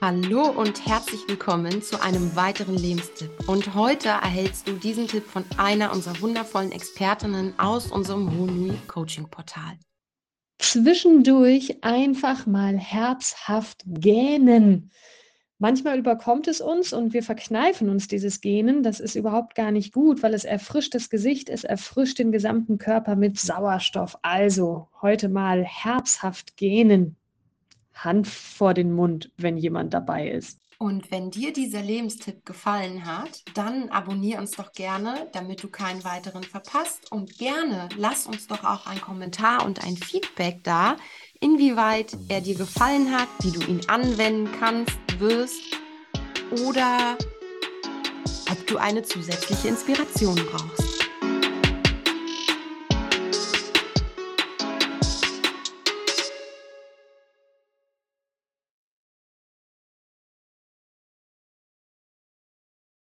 Hallo und herzlich willkommen zu einem weiteren Lebenstipp. Und heute erhältst du diesen Tipp von einer unserer wundervollen Expertinnen aus unserem Honui Coaching Portal. Zwischendurch einfach mal herzhaft gähnen. Manchmal überkommt es uns und wir verkneifen uns dieses Gähnen. Das ist überhaupt gar nicht gut, weil es erfrischt das Gesicht, es erfrischt den gesamten Körper mit Sauerstoff. Also heute mal herzhaft gähnen. Hand vor den Mund, wenn jemand dabei ist. Und wenn dir dieser Lebenstipp gefallen hat, dann abonniere uns doch gerne, damit du keinen weiteren verpasst. Und gerne lass uns doch auch einen Kommentar und ein Feedback da, inwieweit er dir gefallen hat, wie du ihn anwenden kannst, wirst oder ob du eine zusätzliche Inspiration brauchst.